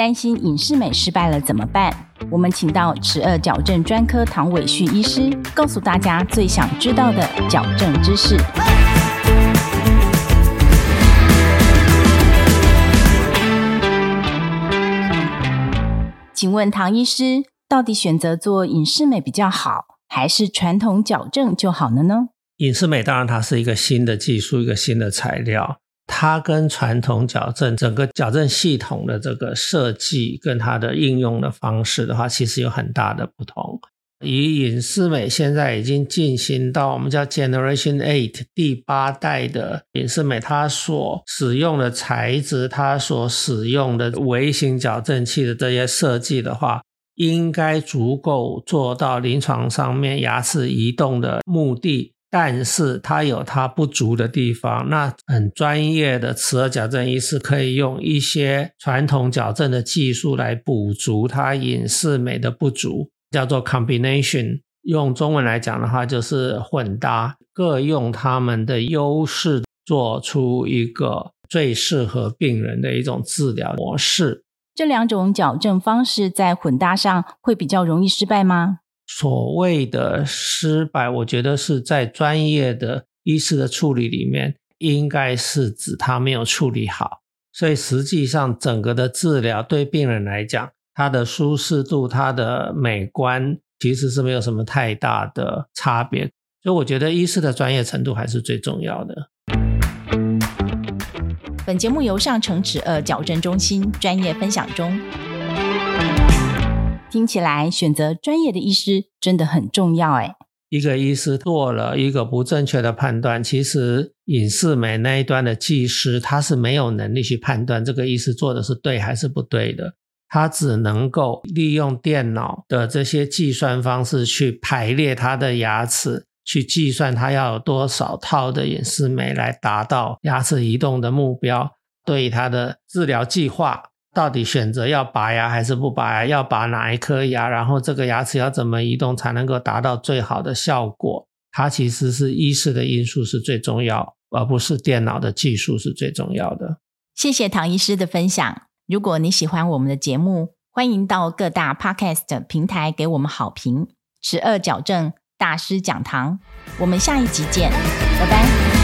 担心隐适美失败了怎么办？我们请到齿颚矫正专科唐伟旭医师，告诉大家最想知道的矫正知识。请问唐医师，到底选择做隐适美比较好，还是传统矫正就好了呢？隐适美当然它是一个新的技术，一个新的材料，它跟传统矫正整个矫正系统的这个设计跟它的应用的方式的话，其实有很大的不同。以隐适美现在已经进行到我们叫 Generation Eight 第八代的隐适美，它所使用的材质，它所使用的微型矫正器的这些设计的话。应该足够做到临床上面牙齿移动的目的，但是它有它不足的地方。那很专业的齿颚矫正医师可以用一些传统矫正的技术来补足它隐适美的不足，叫做 combination。用中文来讲的话，就是混搭，各用他们的优势，做出一个最适合病人的一种治疗模式。这两种矫正方式在混搭上会比较容易失败吗？所谓的失败，我觉得是在专业的医师的处理里面，应该是指他没有处理好。所以实际上，整个的治疗对病人来讲，它的舒适度、它的美观，其实是没有什么太大的差别。所以我觉得医师的专业程度还是最重要的。本节目由上城齿颚矫正中心专业分享中。听起来选择专业的医师真的很重要哎。一个医师做了一个不正确的判断，其实隐适美那一端的技师他是没有能力去判断这个医师做的是对还是不对的，他只能够利用电脑的这些计算方式去排列他的牙齿。去计算他要有多少套的隐适美来达到牙齿移动的目标，对他的治疗计划到底选择要拔牙还是不拔牙，要拔哪一颗牙，然后这个牙齿要怎么移动才能够达到最好的效果？它其实是医师的因素是最重要，而不是电脑的技术是最重要的。谢谢唐医师的分享。如果你喜欢我们的节目，欢迎到各大 Podcast 平台给我们好评。十二矫正。大师讲堂，我们下一集见，拜拜。